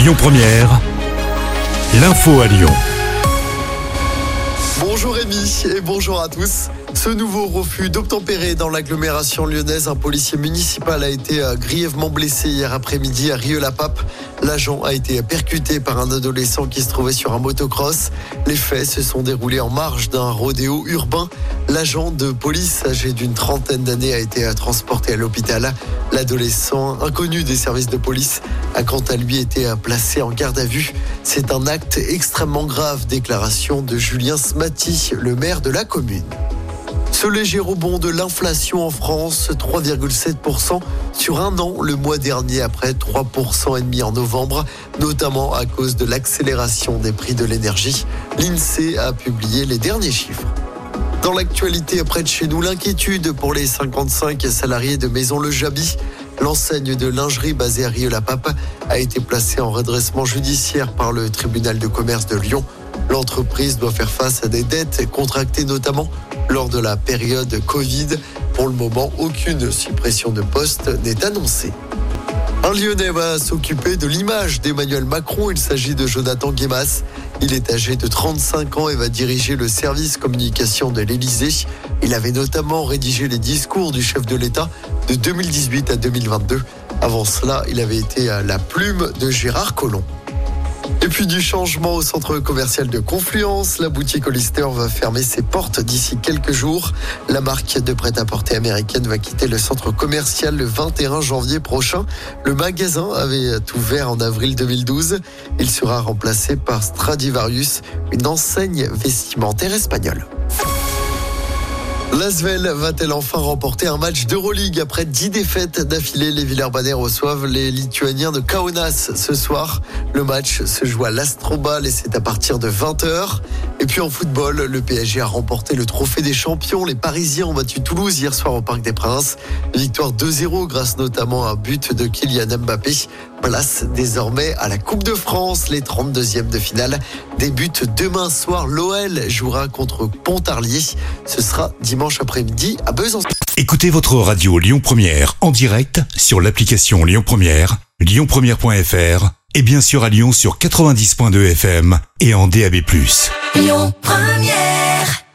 Lyon Première, l'info à Lyon. Bonjour Rémi et bonjour à tous. Ce nouveau refus d'obtempérer dans l'agglomération lyonnaise, un policier municipal a été euh, grièvement blessé hier après-midi à Rieux-la-Pape. L'agent a été percuté par un adolescent qui se trouvait sur un motocross. Les faits se sont déroulés en marge d'un rodéo urbain. L'agent de police âgé d'une trentaine d'années a été euh, transporté à l'hôpital. L'adolescent, inconnu des services de police, a quant à lui été euh, placé en garde à vue. C'est un acte extrêmement grave, déclaration de Julien Smati, le maire de la commune. Ce léger rebond de l'inflation en France, 3,7% sur un an le mois dernier après 3% et demi en novembre, notamment à cause de l'accélération des prix de l'énergie. L'INSEE a publié les derniers chiffres. Dans l'actualité près de chez nous, l'inquiétude pour les 55 salariés de Maison Le Jabi. L'enseigne de lingerie basée à Rieux-la-Pape a été placée en redressement judiciaire par le tribunal de commerce de Lyon. L'entreprise doit faire face à des dettes contractées notamment lors de la période Covid. Pour le moment, aucune suppression de poste n'est annoncée. Un Lyonnais va s'occuper de l'image d'Emmanuel Macron. Il s'agit de Jonathan Guémas. Il est âgé de 35 ans et va diriger le service communication de l'Élysée. Il avait notamment rédigé les discours du chef de l'État de 2018 à 2022. Avant cela, il avait été à la plume de Gérard Collomb. Et puis du changement au centre commercial de Confluence, la boutique Hollister va fermer ses portes d'ici quelques jours. La marque de prêt-à-porter américaine va quitter le centre commercial le 21 janvier prochain. Le magasin avait ouvert en avril 2012. Il sera remplacé par Stradivarius, une enseigne vestimentaire espagnole. L'Asvel va-t-elle enfin remporter un match d'Euroleague après 10 défaites d'affilée? Les Villers-Banner reçoivent les Lituaniens de Kaunas ce soir. Le match se joue à l'Astrobal et c'est à partir de 20h. Et puis en football, le PSG a remporté le trophée des champions. Les Parisiens ont battu Toulouse hier soir au Parc des Princes. Victoire 2-0 grâce notamment à un but de Kylian Mbappé. Place désormais à la Coupe de France. Les 32e de finale débutent demain soir. L'OL jouera contre Pontarlier. Ce sera dimanche après-midi à Besançon. Écoutez votre radio Lyon Première en direct sur l'application Lyon Première, lyonpremière.fr et bien sûr à Lyon sur 90.2 FM et en DAB+. Lyon Première